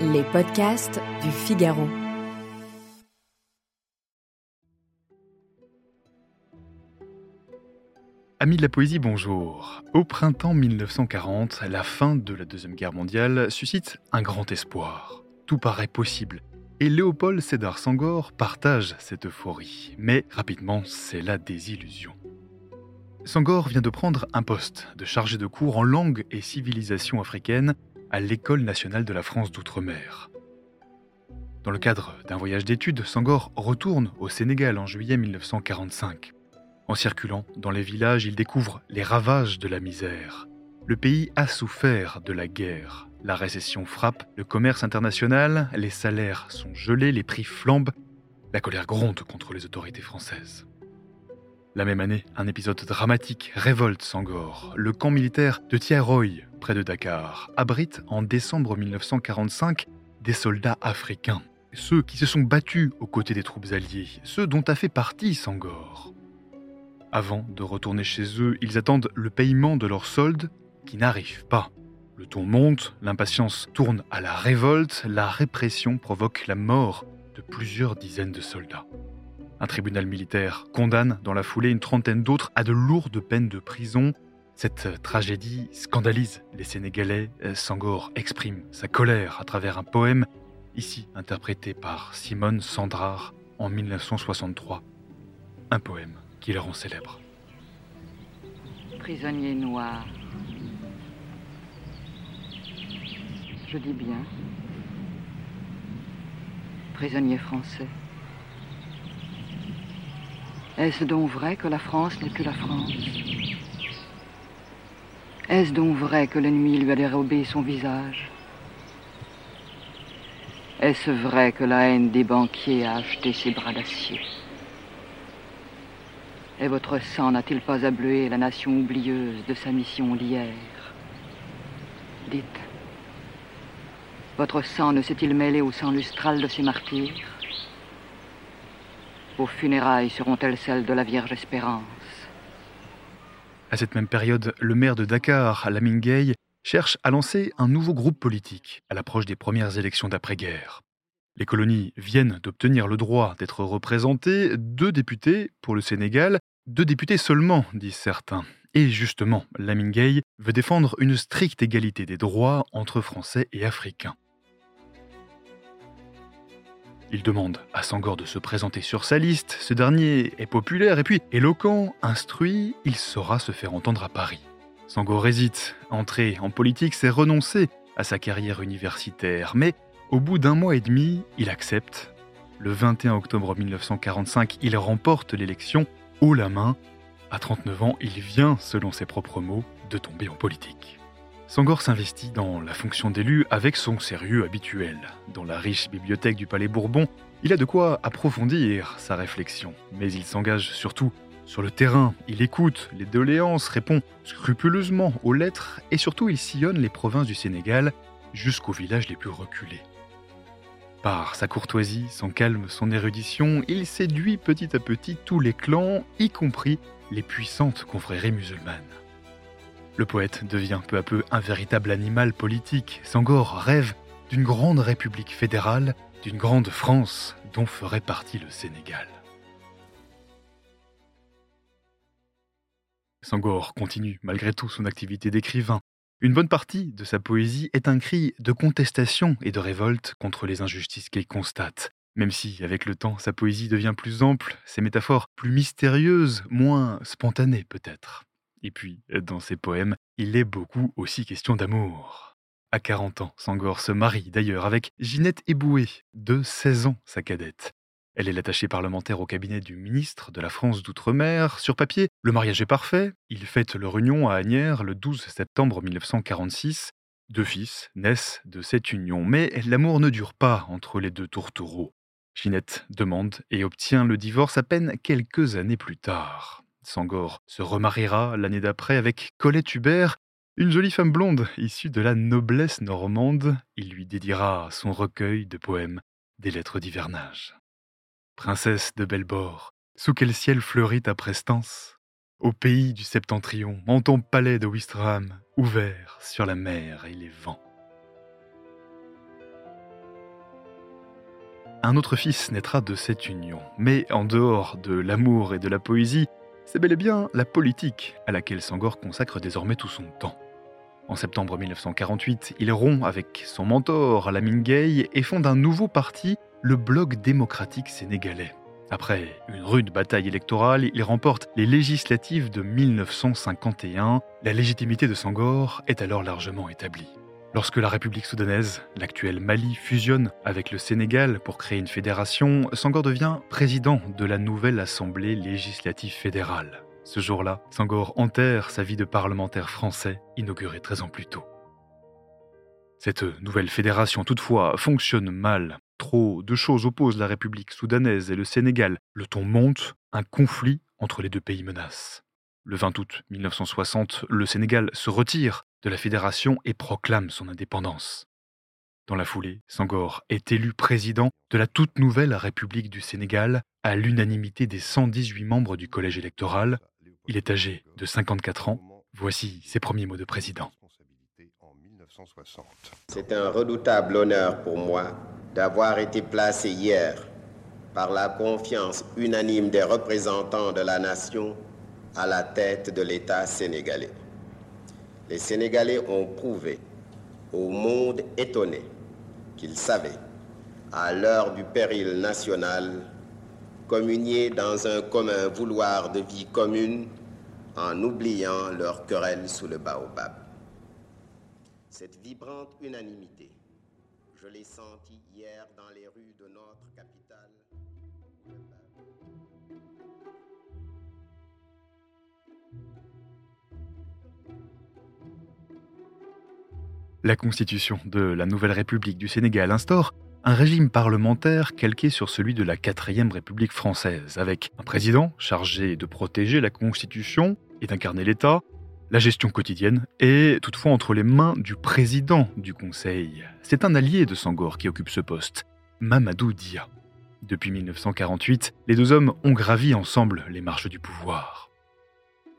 Les podcasts du Figaro. Amis de la poésie, bonjour. Au printemps 1940, la fin de la Deuxième Guerre mondiale suscite un grand espoir. Tout paraît possible. Et Léopold Sédar Sangor partage cette euphorie. Mais rapidement, c'est la désillusion. Sangor vient de prendre un poste de chargé de cours en langue et civilisation africaine à l'École nationale de la France d'outre-mer. Dans le cadre d'un voyage d'études, Sangor retourne au Sénégal en juillet 1945. En circulant dans les villages, il découvre les ravages de la misère. Le pays a souffert de la guerre. La récession frappe le commerce international, les salaires sont gelés, les prix flambent, la colère gronde contre les autorités françaises. La même année, un épisode dramatique révolte Sangor. Le camp militaire de Tiaroy, près de Dakar, abrite en décembre 1945 des soldats africains. Ceux qui se sont battus aux côtés des troupes alliées, ceux dont a fait partie Sangor. Avant de retourner chez eux, ils attendent le paiement de leurs soldes qui n'arrive pas. Le ton monte, l'impatience tourne à la révolte, la répression provoque la mort de plusieurs dizaines de soldats. Un tribunal militaire condamne dans la foulée une trentaine d'autres à de lourdes peines de prison. Cette tragédie scandalise les Sénégalais. Sangor exprime sa colère à travers un poème, ici interprété par Simone Sandrard en 1963. Un poème qui le rend célèbre. Prisonnier noir. Je dis bien. Prisonnier français. Est-ce donc vrai que la France n'est plus la France? Est-ce donc vrai que l'ennemi lui a dérobé son visage Est-ce vrai que la haine des banquiers a acheté ses bras d'acier Et votre sang n'a-t-il pas ablué la nation oublieuse de sa mission d'hier Dites, votre sang ne s'est-il mêlé au sang lustral de ses martyrs vos funérailles seront-elles celles de la Vierge Espérance À cette même période, le maire de Dakar, Lamine cherche à lancer un nouveau groupe politique à l'approche des premières élections d'après-guerre. Les colonies viennent d'obtenir le droit d'être représentées, deux députés pour le Sénégal, deux députés seulement, disent certains. Et justement, Lamine veut défendre une stricte égalité des droits entre Français et Africains. Il demande à Sangor de se présenter sur sa liste. Ce dernier est populaire et puis éloquent, instruit, il saura se faire entendre à Paris. Sangor hésite. Entrer en politique, c'est renoncer à sa carrière universitaire. Mais au bout d'un mois et demi, il accepte. Le 21 octobre 1945, il remporte l'élection haut la main. À 39 ans, il vient, selon ses propres mots, de tomber en politique. Sangor s'investit dans la fonction d'élu avec son sérieux habituel. Dans la riche bibliothèque du Palais Bourbon, il a de quoi approfondir sa réflexion, mais il s'engage surtout sur le terrain. Il écoute les doléances, répond scrupuleusement aux lettres et surtout il sillonne les provinces du Sénégal jusqu'aux villages les plus reculés. Par sa courtoisie, son calme, son érudition, il séduit petit à petit tous les clans, y compris les puissantes confréries musulmanes. Le poète devient peu à peu un véritable animal politique. Sangor rêve d'une grande république fédérale, d'une grande France dont ferait partie le Sénégal. Sangor continue malgré tout son activité d'écrivain. Une bonne partie de sa poésie est un cri de contestation et de révolte contre les injustices qu'il constate. Même si, avec le temps, sa poésie devient plus ample, ses métaphores plus mystérieuses, moins spontanées peut-être. Et puis, dans ses poèmes, il est beaucoup aussi question d'amour. À 40 ans, Sangor se marie d'ailleurs avec Ginette Eboué, de 16 ans sa cadette. Elle est l'attachée parlementaire au cabinet du ministre de la France d'Outre-mer. Sur papier, le mariage est parfait. Ils fêtent leur union à Agnières le 12 septembre 1946. Deux fils naissent de cette union, mais l'amour ne dure pas entre les deux tourtereaux. Ginette demande et obtient le divorce à peine quelques années plus tard. Sangor se remariera l'année d'après avec Colette Hubert, une jolie femme blonde issue de la noblesse normande. Il lui dédiera son recueil de poèmes des lettres d'hivernage. Princesse de Belbord, sous quel ciel fleurit ta prestance? Au pays du septentrion, en ton palais de Ouistreham, ouvert sur la mer et les vents. un autre fils naîtra de cette union. Mais en dehors de l'amour et de la poésie, c'est bel et bien la politique à laquelle Sangor consacre désormais tout son temps. En septembre 1948, il rompt avec son mentor, Lamine Gueye, et fonde un nouveau parti, le Bloc démocratique sénégalais. Après une rude bataille électorale, il remporte les législatives de 1951. La légitimité de Sangor est alors largement établie. Lorsque la République soudanaise, l'actuelle Mali, fusionne avec le Sénégal pour créer une fédération, Sangor devient président de la nouvelle Assemblée législative fédérale. Ce jour-là, Sangor enterre sa vie de parlementaire français, inaugurée 13 ans plus tôt. Cette nouvelle fédération, toutefois, fonctionne mal. Trop de choses opposent la République soudanaise et le Sénégal. Le ton monte, un conflit entre les deux pays menace. Le 20 août 1960, le Sénégal se retire de la fédération et proclame son indépendance. Dans la foulée, Sangor est élu président de la toute nouvelle République du Sénégal à l'unanimité des 118 membres du collège électoral, il est âgé de 54 ans. Voici ses premiers mots de président. C'est un redoutable honneur pour moi d'avoir été placé hier par la confiance unanime des représentants de la nation à la tête de l'État sénégalais. Les Sénégalais ont prouvé au monde étonné qu'ils savaient, à l'heure du péril national, communier dans un commun vouloir de vie commune en oubliant leur querelle sous le baobab. Cette vibrante unanimité, je l'ai sentie hier dans les rues de notre capitale. La constitution de la nouvelle République du Sénégal instaure un régime parlementaire calqué sur celui de la quatrième République française, avec un président chargé de protéger la Constitution et d'incarner l'État, la gestion quotidienne est toutefois entre les mains du président du Conseil. C'est un allié de Sangor qui occupe ce poste, Mamadou Dia. Depuis 1948, les deux hommes ont gravi ensemble les marches du pouvoir.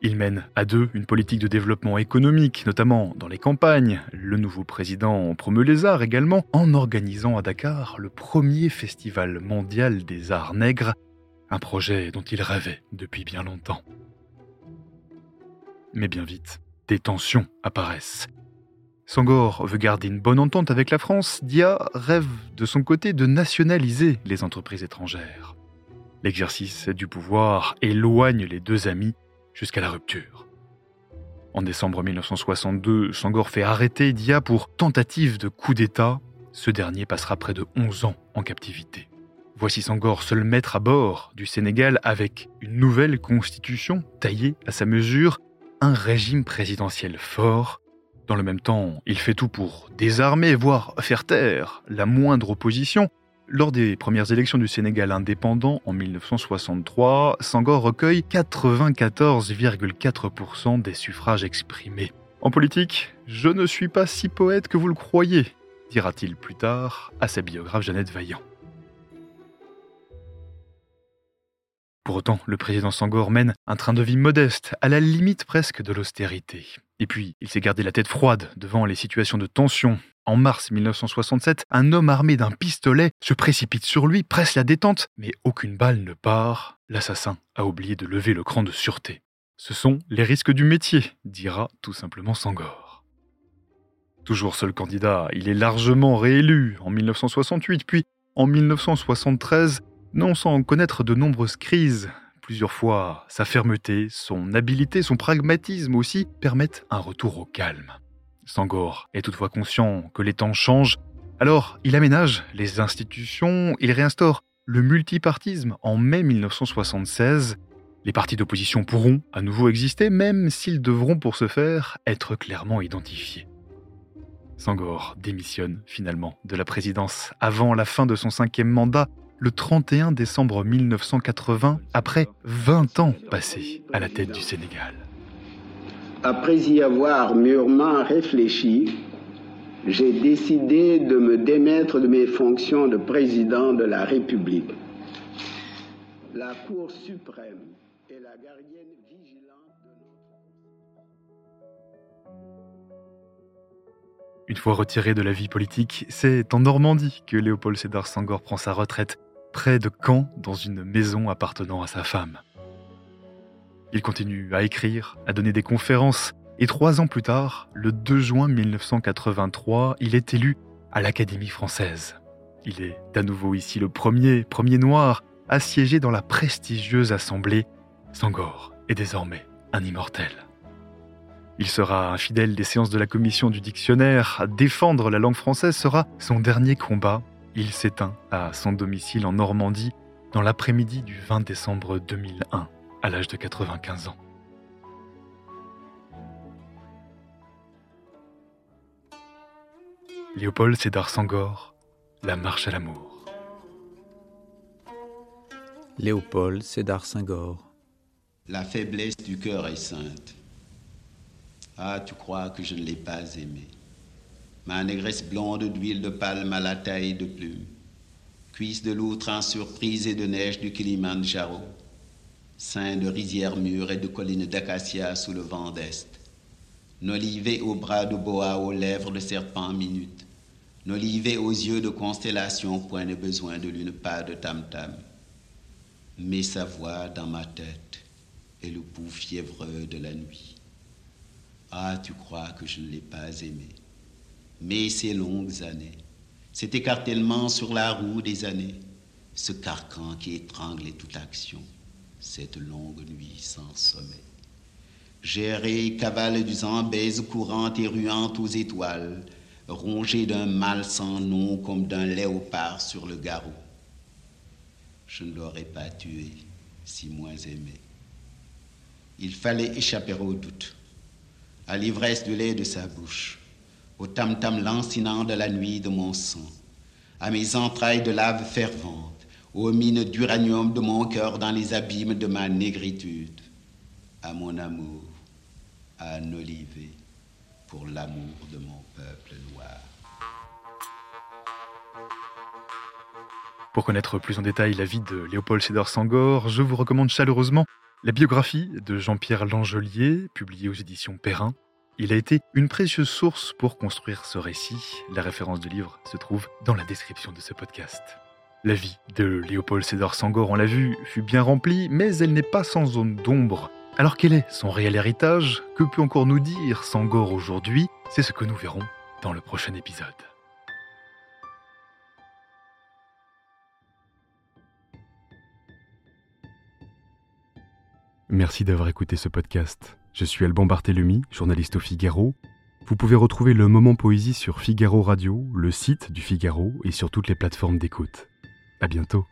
Ils mènent à deux une politique de développement économique, notamment dans les campagnes. Le nouveau président promeut les arts également en organisant à Dakar le premier festival mondial des arts nègres, un projet dont il rêvait depuis bien longtemps. Mais bien vite, des tensions apparaissent. Sangor veut garder une bonne entente avec la France, Dia rêve de son côté de nationaliser les entreprises étrangères. L'exercice du pouvoir éloigne les deux amis jusqu'à la rupture. En décembre 1962, Sangor fait arrêter Dia pour tentative de coup d'État. Ce dernier passera près de 11 ans en captivité. Voici Sangor seul maître à bord du Sénégal avec une nouvelle constitution taillée à sa mesure un régime présidentiel fort. Dans le même temps, il fait tout pour désarmer, voire faire taire la moindre opposition. Lors des premières élections du Sénégal indépendant en 1963, Sangor recueille 94,4% des suffrages exprimés. En politique, je ne suis pas si poète que vous le croyez, dira-t-il plus tard à sa biographe Jeannette Vaillant. Pour autant, le président Sangor mène un train de vie modeste, à la limite presque de l'austérité. Et puis, il s'est gardé la tête froide devant les situations de tension. En mars 1967, un homme armé d'un pistolet se précipite sur lui, presse la détente, mais aucune balle ne part. L'assassin a oublié de lever le cran de sûreté. Ce sont les risques du métier, dira tout simplement Sangor. Toujours seul candidat, il est largement réélu en 1968, puis en 1973, non sans connaître de nombreuses crises. Plusieurs fois, sa fermeté, son habileté, son pragmatisme aussi permettent un retour au calme. Sangor est toutefois conscient que les temps changent, alors il aménage les institutions, il réinstaure le multipartisme en mai 1976. Les partis d'opposition pourront à nouveau exister, même s'ils devront pour ce faire être clairement identifiés. Sangor démissionne finalement de la présidence avant la fin de son cinquième mandat le 31 décembre 1980, après 20 ans passés à la tête du Sénégal. Après y avoir mûrement réfléchi, j'ai décidé de me démettre de mes fonctions de président de la République. La Cour suprême est la gardienne vigilante de notre... Une fois retiré de la vie politique, c'est en Normandie que Léopold Sédar Senghor prend sa retraite, près de Caen, dans une maison appartenant à sa femme. Il continue à écrire, à donner des conférences, et trois ans plus tard, le 2 juin 1983, il est élu à l'Académie française. Il est à nouveau ici le premier, premier noir, à siéger dans la prestigieuse assemblée. Sangor est désormais un immortel. Il sera un fidèle des séances de la commission du dictionnaire. Défendre la langue française sera son dernier combat. Il s'éteint à son domicile en Normandie dans l'après-midi du 20 décembre 2001, à l'âge de 95 ans. Léopold Sédar Sangor, La marche à l'amour. Léopold Sédar Sangor. La faiblesse du cœur est sainte. Ah, tu crois que je ne l'ai pas aimé. Ma négresse blonde d'huile de palme à la taille de plume. Cuisse de loutre en surprise et de neige du Kilimandjaro. Sein de rizières mûres et de collines d'acacia sous le vent d'Est. Nolivé aux bras de boa, aux lèvres de serpent minute. Nolivé aux yeux de constellation, point de besoin de lune, pas de tam-tam. Mais sa voix dans ma tête est le pouls fiévreux de la nuit. Ah, tu crois que je ne l'ai pas aimé. Mais ces longues années, cet écartèlement sur la roue des années, ce carcan qui étranglait toute action, cette longue nuit sans sommeil. Géré, cavale du zambèze courante et ruante aux étoiles, rongé d'un mal sans nom comme d'un léopard sur le garrot. Je ne l'aurais pas tué, si moins aimé. Il fallait échapper au doute à l'ivresse du lait de sa bouche, au tam-tam lancinant de la nuit de mon sang, à mes entrailles de lave fervente, aux mines d'uranium de mon cœur dans les abîmes de ma négritude, à mon amour, à un pour l'amour de mon peuple noir. Pour connaître plus en détail la vie de Léopold Sédar Sangor, je vous recommande chaleureusement la biographie de Jean-Pierre Langelier, publiée aux éditions Perrin. Il a été une précieuse source pour construire ce récit. La référence du livre se trouve dans la description de ce podcast. La vie de Léopold Sédar Sangor, on l'a vu, fut bien remplie, mais elle n'est pas sans zone d'ombre. Alors quel est son réel héritage? Que peut encore nous dire Sangor aujourd'hui? C'est ce que nous verrons dans le prochain épisode. Merci d'avoir écouté ce podcast. Je suis Alban Barthélemy, journaliste au Figaro. Vous pouvez retrouver le moment poésie sur Figaro Radio, le site du Figaro et sur toutes les plateformes d'écoute. À bientôt.